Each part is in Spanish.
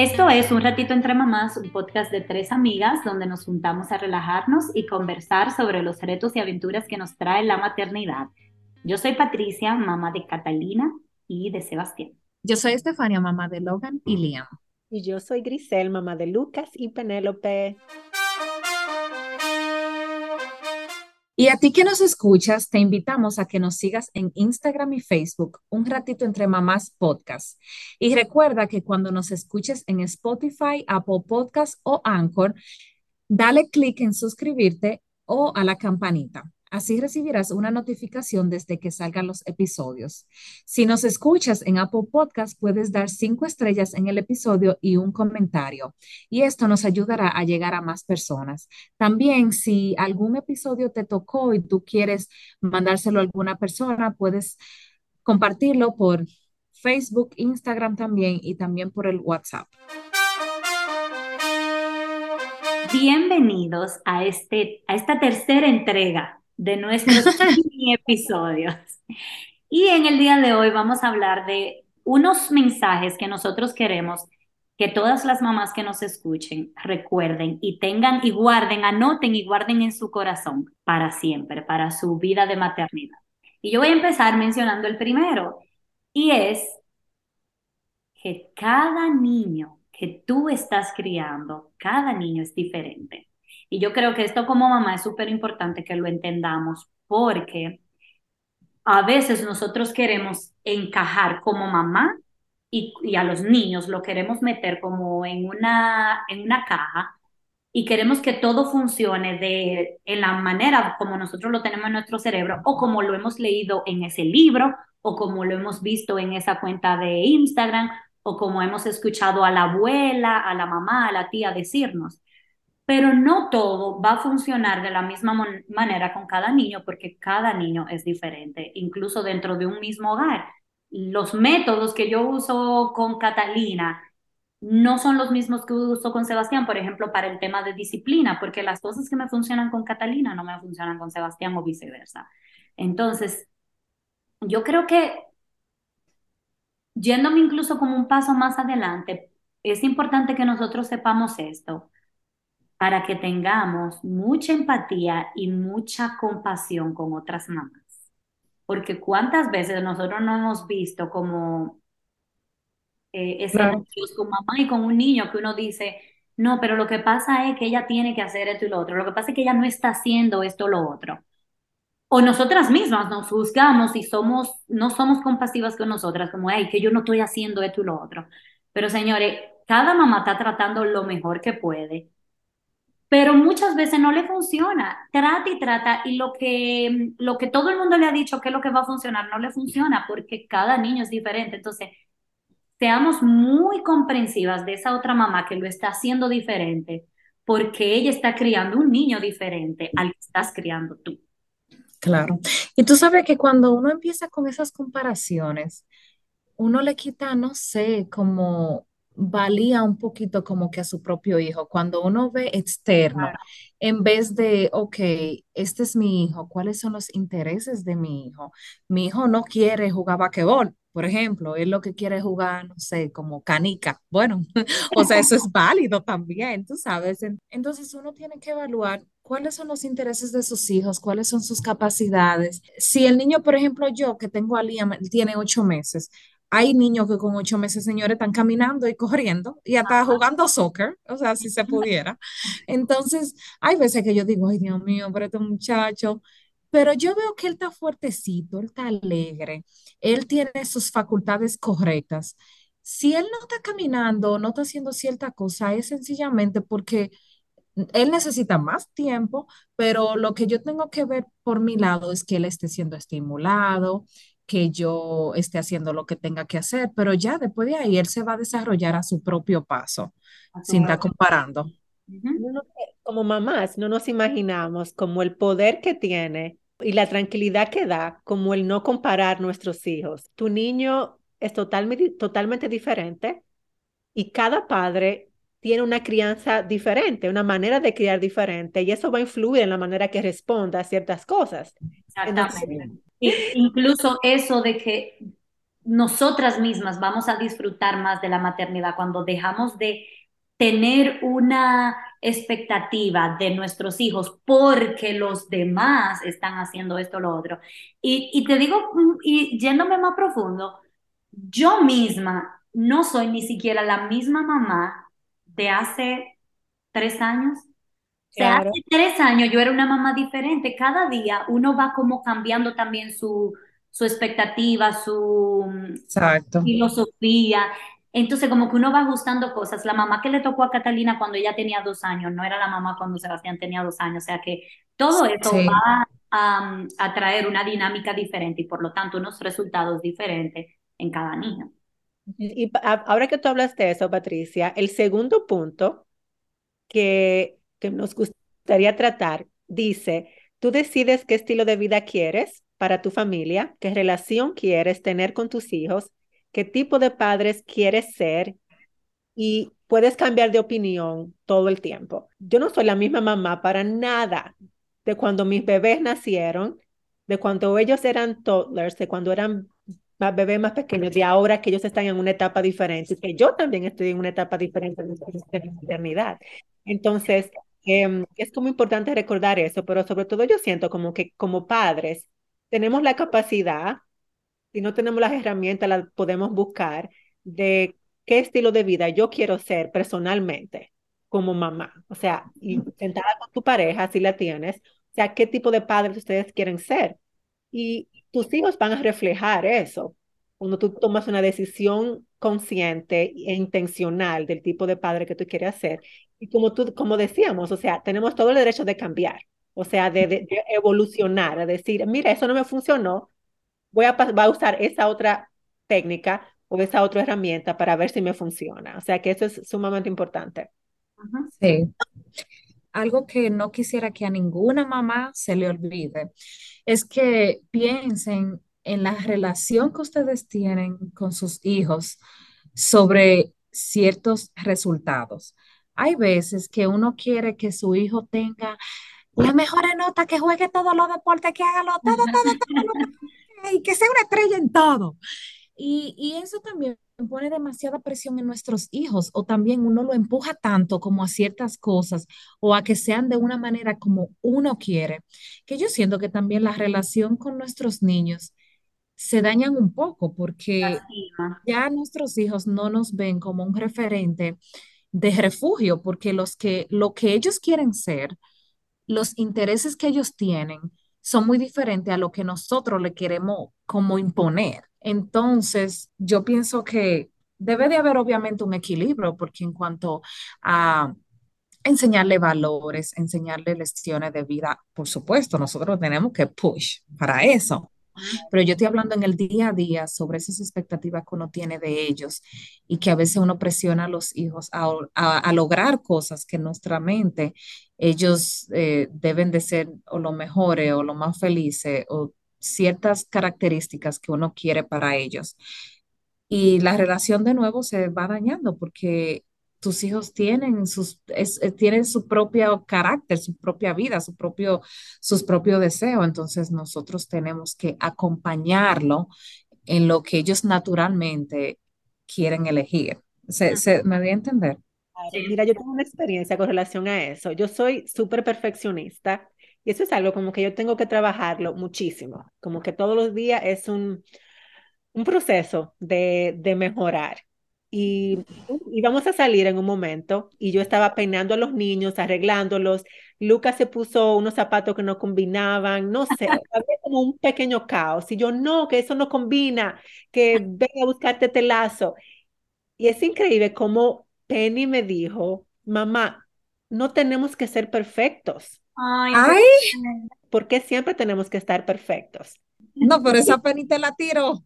Esto es Un Ratito entre Mamás, un podcast de tres amigas donde nos juntamos a relajarnos y conversar sobre los retos y aventuras que nos trae la maternidad. Yo soy Patricia, mamá de Catalina y de Sebastián. Yo soy Estefania, mamá de Logan y Liam. Y yo soy Grisel, mamá de Lucas y Penélope. Y a ti que nos escuchas, te invitamos a que nos sigas en Instagram y Facebook, Un Ratito Entre Mamás Podcast. Y recuerda que cuando nos escuches en Spotify, Apple Podcast o Anchor, dale clic en suscribirte o a la campanita. Así recibirás una notificación desde que salgan los episodios. Si nos escuchas en Apple Podcast, puedes dar cinco estrellas en el episodio y un comentario. Y esto nos ayudará a llegar a más personas. También, si algún episodio te tocó y tú quieres mandárselo a alguna persona, puedes compartirlo por Facebook, Instagram también y también por el WhatsApp. Bienvenidos a, este, a esta tercera entrega de nuestros episodios. Y en el día de hoy vamos a hablar de unos mensajes que nosotros queremos que todas las mamás que nos escuchen recuerden y tengan y guarden, anoten y guarden en su corazón para siempre, para su vida de maternidad. Y yo voy a empezar mencionando el primero, y es que cada niño que tú estás criando, cada niño es diferente. Y yo creo que esto como mamá es súper importante que lo entendamos porque a veces nosotros queremos encajar como mamá y, a los niños lo queremos meter como en una, en una caja y queremos que todo funcione de, en la manera como nosotros lo tenemos en nuestro cerebro o como lo hemos leído en ese libro o como lo hemos visto en esa cuenta de Instagram o como hemos escuchado a la abuela, a la mamá, a la tía decirnos pero no todo va a funcionar de la misma manera con cada niño porque cada niño es diferente, incluso dentro de un mismo hogar. Los métodos que yo uso con Catalina no son los mismos que uso con Sebastián, por ejemplo, para el tema de disciplina, porque las cosas que me funcionan con Catalina no me funcionan con Sebastián o viceversa. Entonces, yo creo que yéndome incluso como un paso más adelante, es importante que nosotros sepamos esto para que tengamos mucha empatía y mucha compasión con otras mamás. Porque cuántas veces nosotros no hemos visto como eh, con mamá y con un niño que uno dice, no, pero lo que pasa es que ella tiene que hacer esto y lo otro, lo que pasa es que ella no está haciendo esto o lo otro. O nosotras mismas nos juzgamos y somos, no somos compasivas con nosotras, como, ay, que yo no estoy haciendo esto y lo otro. Pero señores, cada mamá está tratando lo mejor que puede pero muchas veces no le funciona. Trata y trata y lo que, lo que todo el mundo le ha dicho que es lo que va a funcionar no le funciona porque cada niño es diferente. Entonces, seamos muy comprensivas de esa otra mamá que lo está haciendo diferente porque ella está criando un niño diferente al que estás criando tú. Claro. Y tú sabes que cuando uno empieza con esas comparaciones, uno le quita, no sé, como valía un poquito como que a su propio hijo. Cuando uno ve externo, en vez de, ok, este es mi hijo, ¿cuáles son los intereses de mi hijo? Mi hijo no quiere jugar basquetbol, por ejemplo, él lo que quiere jugar, no sé, como canica. Bueno, o sea, eso es válido también, tú sabes. Entonces uno tiene que evaluar cuáles son los intereses de sus hijos, cuáles son sus capacidades. Si el niño, por ejemplo, yo que tengo a Liam, tiene ocho meses, hay niños que con ocho meses, señores, están caminando y corriendo y hasta jugando soccer, o sea, si se pudiera. Entonces, hay veces que yo digo, ay, Dios mío, pero este muchacho, pero yo veo que él está fuertecito, él está alegre, él tiene sus facultades correctas. Si él no está caminando, no está haciendo cierta cosa, es sencillamente porque él necesita más tiempo, pero lo que yo tengo que ver por mi lado es que él esté siendo estimulado, que yo esté haciendo lo que tenga que hacer, pero ya después de ahí él se va a desarrollar a su propio paso, sin estar comparando. Como mamás, no nos imaginamos como el poder que tiene y la tranquilidad que da, como el no comparar nuestros hijos. Tu niño es totalmente, totalmente diferente y cada padre tiene una crianza diferente, una manera de criar diferente, y eso va a influir en la manera que responda a ciertas cosas. Exactamente incluso eso de que nosotras mismas vamos a disfrutar más de la maternidad cuando dejamos de tener una expectativa de nuestros hijos porque los demás están haciendo esto o lo otro. Y, y te digo, y yéndome más profundo, yo misma no soy ni siquiera la misma mamá de hace tres años. O sea, Claro. hace tres años yo era una mamá diferente. Cada día uno va como cambiando también su, su expectativa, su mm, Exacto. filosofía. Entonces, como que uno va ajustando cosas. La mamá que le tocó a Catalina cuando ella tenía dos años, no era la mamá cuando Sebastián tenía dos años. O sea que todo eso Sí, va a, a traer una dinámica diferente y por lo tanto unos resultados diferentes en cada niño. Y ahora que tú hablas de eso, Patricia, el segundo punto que, que nos gustaría tratar dice, tú decides qué estilo de vida quieres para tu familia, qué relación quieres tener con tus hijos, qué tipo de padres quieres ser y puedes cambiar de opinión todo el tiempo. Yo no soy la misma mamá para nada de cuando mis bebés nacieron, de cuando ellos eran toddlers, de cuando eran bebés más pequeños, de ahora que ellos están en una etapa diferente, que yo también estoy en una etapa diferente de mi maternidad. Entonces, eh, es como importante recordar eso, pero sobre todo yo siento como que como padres tenemos la capacidad, si no tenemos las herramientas, las podemos buscar de qué estilo de vida yo quiero ser personalmente como mamá. O sea, y sentada con tu pareja, si la tienes, o sea, qué tipo de padres ustedes quieren ser. Y tus hijos van a reflejar eso cuando tú tomas una decisión consciente e intencional del tipo de padre que tú quieres ser. Y como tú, como decíamos, o sea, tenemos todo el derecho de cambiar, o sea, de, de, de evolucionar, decir, mira, eso no me funcionó, voy a, voy a usar esa otra técnica o esa otra herramienta para ver si me funciona. O sea que eso es sumamente importante. Sí. Algo que no quisiera que a ninguna mamá se le olvide es que piensen en la relación que ustedes tienen con sus hijos sobre ciertos resultados. Hay veces que uno quiere que su hijo tenga la mejor nota, que juegue todos los deportes, que haga lo, todo, todo, todo y que sea una estrella en todo. Y, y eso también pone demasiada presión en nuestros hijos o también uno lo empuja tanto como a ciertas cosas o a que sean de una manera como uno quiere, que yo siento que también la relación con nuestros niños se dañan un poco porque ya nuestros hijos no nos ven como un referente de refugio porque los que lo que ellos quieren ser los intereses que ellos tienen son muy diferentes a lo que nosotros le queremos como imponer. Entonces, yo pienso que debe de haber obviamente un equilibrio, porque en cuanto a enseñarle valores, enseñarle lecciones de vida, por supuesto, nosotros tenemos que push para eso. Pero yo estoy hablando en el día a día sobre esas expectativas que uno tiene de ellos y que a veces uno presiona a los hijos a, lograr cosas que en nuestra mente ellos eh, deben de ser o lo mejores o lo más felices o ciertas características que uno quiere para ellos. Y la relación de nuevo se va dañando porque tus hijos tienen, sus, es, tienen su propio carácter, su propia vida, su propio, sus propios deseos. Entonces nosotros tenemos que acompañarlo en lo que ellos naturalmente quieren elegir. ¿Se, se, ¿Me voy a entender? Claro. Mira, yo tengo una experiencia con relación a eso. Yo soy súper perfeccionista y eso es algo como que yo tengo que trabajarlo muchísimo, como que todos los días es un, un proceso de, de mejorar. Y íbamos a salir en un momento y yo estaba peinando a los niños, arreglándolos. Lucas se puso unos zapatos que no combinaban, no sé, había como un pequeño caos. Y yo, no, que eso no combina, que venga a buscarte este lazo. Y es increíble cómo Penny me dijo, mamá, no tenemos que ser perfectos. Ay, Ay, ¿Por qué siempre tenemos que estar perfectos? no, pero esa penita la tiro.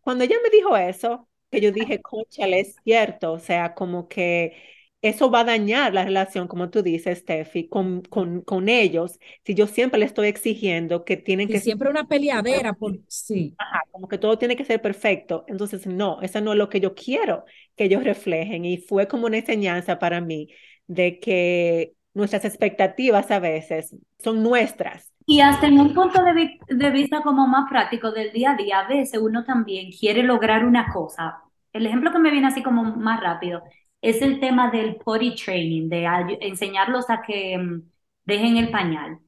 Cuando ella me dijo eso, que yo dije, conchale, es cierto, o sea, como que eso va a dañar la relación, como tú dices, Steffi, con, con, con ellos, si yo siempre le estoy exigiendo que tienen Y que... siempre una peleadera, por sí. Ajá, como que todo tiene que ser perfecto. Entonces, no, eso no es lo que yo quiero que ellos reflejen. Y fue como una enseñanza para mí de que nuestras expectativas a veces son nuestras. Y hasta en un punto de, de, vista como más práctico del día a día, a veces uno también quiere lograr una cosa. El ejemplo que me viene así como más rápido es el tema del potty training, de enseñarlos a que mm, dejen el pañal.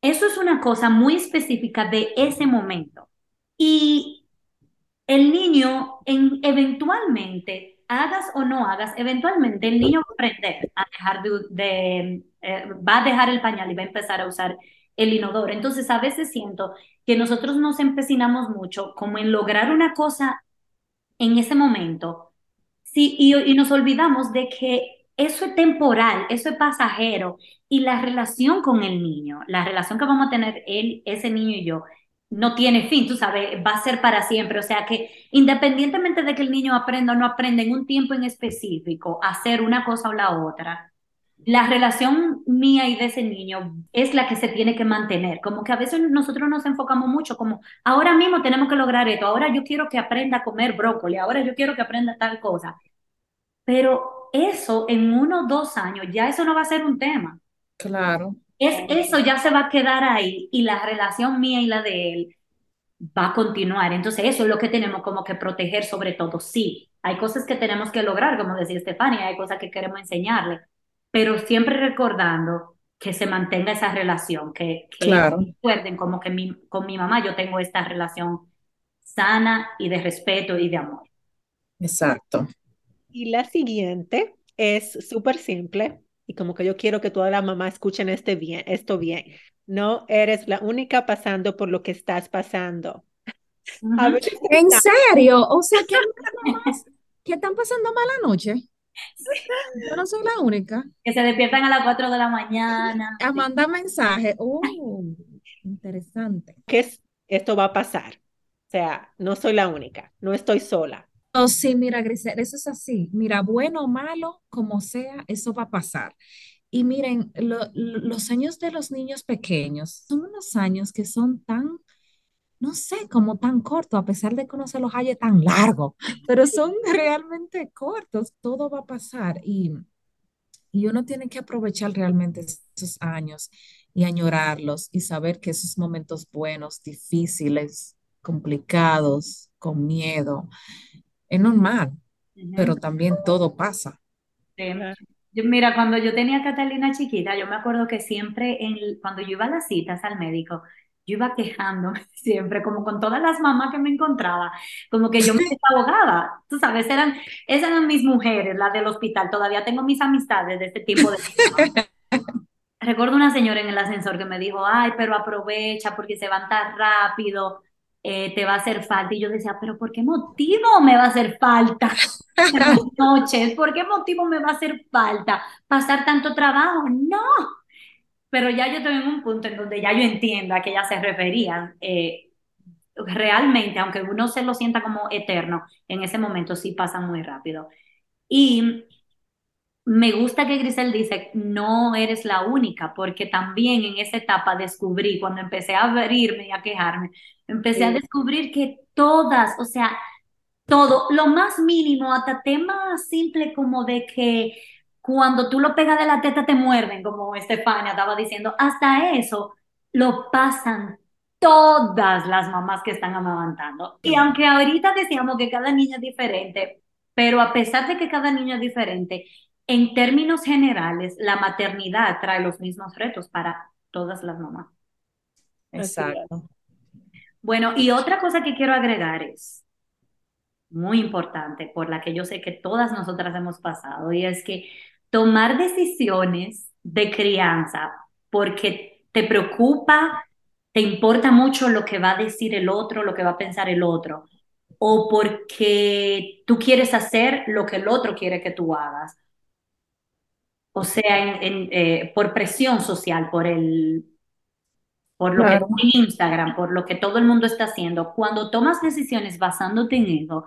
Eso es una cosa muy específica de ese momento. Y el niño, en, eventualmente, hagas o no hagas, eventualmente el niño va a aprender a dejar de, eh, va a dejar el pañal y va a empezar a usar el inodoro. Entonces, a veces siento que nosotros nos empecinamos mucho como en lograr una cosa en ese momento, sí, y, y nos olvidamos de que eso es temporal, eso es pasajero, y la relación con el niño, la relación que vamos a tener él, ese niño y yo, no tiene fin, tú sabes, va a ser para siempre. O sea que independientemente de que el niño aprenda o no aprenda en un tiempo en específico a hacer una cosa o la otra, la relación mía y de ese niño es la que se tiene que mantener. Como que a veces nosotros nos enfocamos mucho como, ahora mismo tenemos que lograr esto, ahora yo quiero que aprenda a comer brócoli, ahora yo quiero que aprenda tal cosa. Pero eso en uno o dos años, ya eso no va a ser un tema. Claro. Es, eso ya se va a quedar ahí y la relación mía y la de él va a continuar. Entonces eso es lo que tenemos como que proteger sobre todo. Sí, hay cosas que tenemos que lograr, como decía Estefania, hay cosas que queremos enseñarle, pero siempre recordando que se mantenga esa relación, que, recuerden como que mi, con mi mamá yo tengo esta relación sana y de respeto y de amor. Exacto. Y la siguiente es súper simple y como que yo quiero que todas las mamás escuchen este bien, esto bien. No eres la única pasando por lo que estás pasando. ¿En serio? O sea, que, que están pasando mala noche. Yo no soy la única. Que se despiertan a las 4 de la mañana. A mandar mensaje. Uh, interesante. Que esto va a pasar. O sea, no soy la única, no estoy sola. Oh, sí, mira, Grisel, eso es así. Mira, bueno o malo, como sea, eso va a pasar. Y miren, los años de los niños pequeños son unos años que son tan, no sé, como tan cortos, a pesar de que uno se los haya tan largo, pero son realmente cortos. Todo va a pasar y, y uno tiene que aprovechar realmente esos años y añorarlos y saber que esos momentos buenos, difíciles, complicados, con miedo, es normal, pero también todo pasa. mira, cuando yo tenía a Catalina chiquita, yo me acuerdo que siempre en, cuando yo iba a las citas al médico, yo iba quejándome siempre, como con todas las mamás que me encontraba, como que yo me desahogaba, tú sabes, eran, esas eran mis mujeres, las del hospital, todavía tengo mis amistades de este tipo de... Recuerdo una señora en el ascensor que me dijo, ay, pero aprovecha porque se van tan rápido, eh, te va a hacer falta. Y yo decía, pero ¿por qué motivo me va a hacer falta las noches? ¿Por qué motivo me va a hacer falta pasar tanto trabajo? No. Pero ya yo tengo un punto en donde ya yo entiendo a qué ella se refería. Eh, realmente, aunque uno se lo sienta como eterno, en ese momento sí pasa muy rápido. Y me gusta que Grisel dice, no eres la única, porque también en esa etapa descubrí, cuando empecé a abrirme y a quejarme, empecé a descubrir que todas, o sea, todo, lo más mínimo, hasta temas simple como de que cuando tú lo pegas de la teta te muerden, como Estefania estaba diciendo, hasta eso lo pasan todas las mamás que están amamantando. Y aunque ahorita decíamos que cada niño es diferente, pero a pesar de que cada niño es diferente, en términos generales, la maternidad trae los mismos retos para todas las mamás. Exacto. Bueno, y otra cosa que quiero agregar es muy importante, por la que yo sé que todas nosotras hemos pasado, y es que tomar decisiones de crianza porque te preocupa, te importa mucho lo que va a decir el otro, lo que va a pensar el otro, o porque tú quieres hacer lo que el otro quiere que tú hagas, o sea, en, eh, por presión social, por el por lo que en Instagram, por lo que todo el mundo está haciendo, cuando tomas decisiones basándote en eso,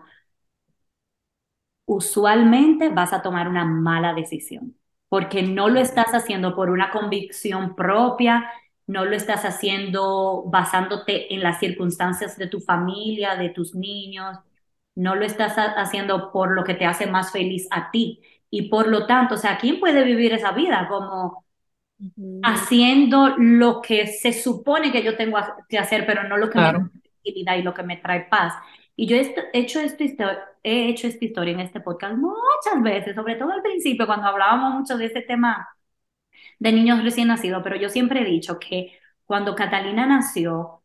usualmente vas a tomar una mala decisión, porque no lo estás haciendo por una convicción propia, no lo estás haciendo basándote en las circunstancias de tu familia, de tus niños, no lo estás haciendo por lo que te hace más feliz a ti, Y por lo tanto, o sea, ¿quién puede vivir esa vida como haciendo lo que se supone que yo tengo que hacer, pero no lo que me da tranquilidad y lo que me trae paz? Y yo he hecho, esto, he hecho esta historia en este podcast muchas veces, sobre todo al principio, cuando hablábamos mucho de este tema de niños recién nacidos, pero yo siempre he dicho que cuando Catalina nació,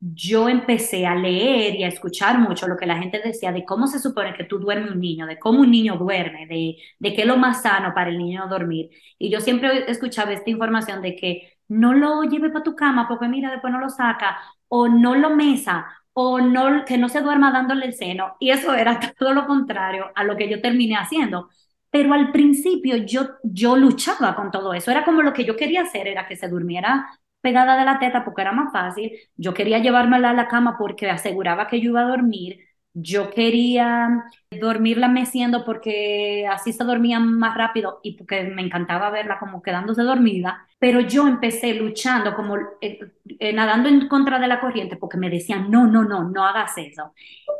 yo empecé a leer y a escuchar mucho lo que la gente decía de cómo se supone que tú duermes un niño, de cómo un niño duerme, de, de qué es lo más sano para el niño dormir. Y yo siempre escuchaba esta información de que no lo lleve para tu cama porque mira, después no lo saca, o no lo mesa, o no, que no se duerma dándole el seno. Y eso era todo lo contrario a lo que yo terminé haciendo. Pero al principio yo, yo luchaba con todo eso. Era como lo que yo quería hacer, era que se durmiera pegada de la teta porque era más fácil. Yo quería llevármela a la cama porque aseguraba que yo iba a dormir. Yo quería dormirla meciendo porque así se dormía más rápido y porque me encantaba verla como quedándose dormida. Pero yo empecé luchando, como eh, eh, nadando en contra de la corriente porque me decían, no, no, no, no hagas eso.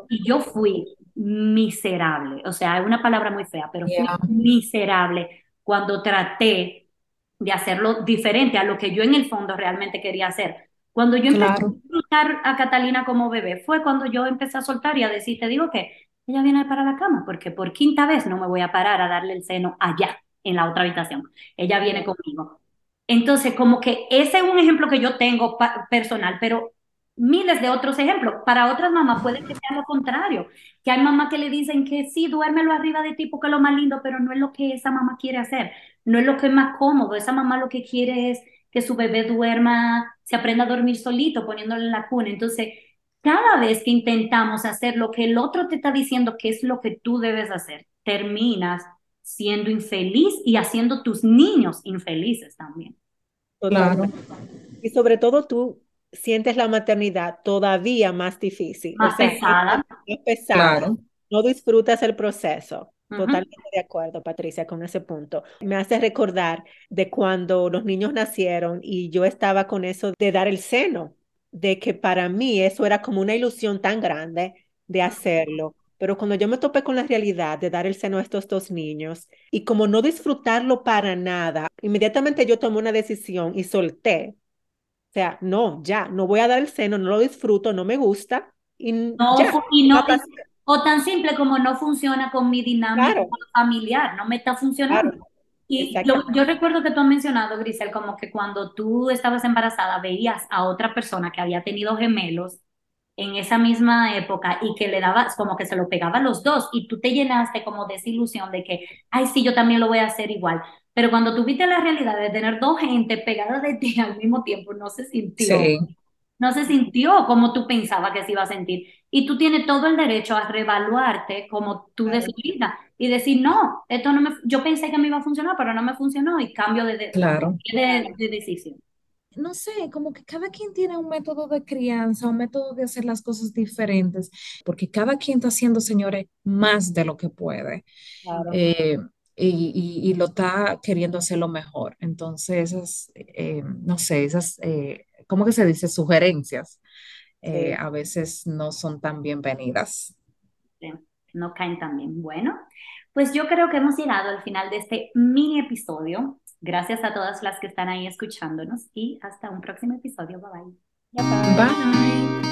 Y yo fui miserable, o sea, es una palabra muy fea, pero fui miserable cuando traté de hacerlo diferente a lo que yo en el fondo realmente quería hacer. Cuando yo empecé a disfrutar a Catalina como bebé, fue cuando yo empecé a soltar y a decir, te digo que ella viene para la cama, porque por quinta vez no me voy a parar a darle el seno allá, en la otra habitación. Ella viene conmigo. Entonces, como que ese es un ejemplo que yo tengo personal, pero miles de otros ejemplos. Para otras mamás puede que sea lo contrario, que hay mamás que le dicen que sí, duérmelo arriba de ti porque es lo más lindo, pero no es lo que esa mamá quiere hacer, no es lo que es más cómodo. Esa mamá lo que quiere es que su bebé duerma, se aprenda a dormir solito, poniéndole en la cuna. Entonces, cada vez que intentamos hacer lo que el otro te está diciendo que es lo que tú debes hacer, terminas siendo infeliz y haciendo tus niños infelices también. Claro. Y sobre todo tú sientes la maternidad todavía más difícil. Más pesada. Más pesada. No disfrutas el proceso. Totalmente de acuerdo, Patricia, con ese punto. Me hace recordar de cuando los niños nacieron y yo estaba con eso de dar el seno, de que para mí eso era como una ilusión tan grande de hacerlo. Pero cuando yo me topé con la realidad de dar el seno a estos dos niños y como no disfrutarlo para nada, inmediatamente yo tomé una decisión y solté o sea, no, ya, no voy a dar el seno, no lo disfruto, no me gusta. Y no, y no, o tan simple como no funciona con mi dinámica familiar, no me está funcionando. Y yo recuerdo que tú has mencionado, Grisel, como que cuando tú estabas embarazada veías a otra persona que había tenido gemelos en esa misma época y que le dabas como que se lo pegaba a los dos y tú te llenaste como de esa ilusión de que, ay, sí, yo también lo voy a hacer igual. Pero cuando tuviste la realidad de tener dos gente pegada de ti al mismo tiempo, no se sintió. No se sintió como tú pensabas que se iba a sentir. Y tú tienes todo el derecho a reevaluarte como tú decidas y decir, no, esto no me, yo pensé que me iba a funcionar, pero no me funcionó y cambio de, claro. de, de decisión no sé, como que cada quien tiene un método de crianza, un método de hacer las cosas diferentes, porque cada quien está haciendo, señores, más de lo que puede. Claro. Eh, y, lo está queriendo hacerlo mejor. Entonces, esas, eh, no sé, esas, eh, ¿cómo que se dice? Sugerencias eh, a veces no son tan bienvenidas. no caen tan bien. Bueno, pues yo creo que hemos llegado al final de este mini episodio. Gracias a todas las que están ahí escuchándonos y hasta un próximo episodio. Bye bye. Bye. bye.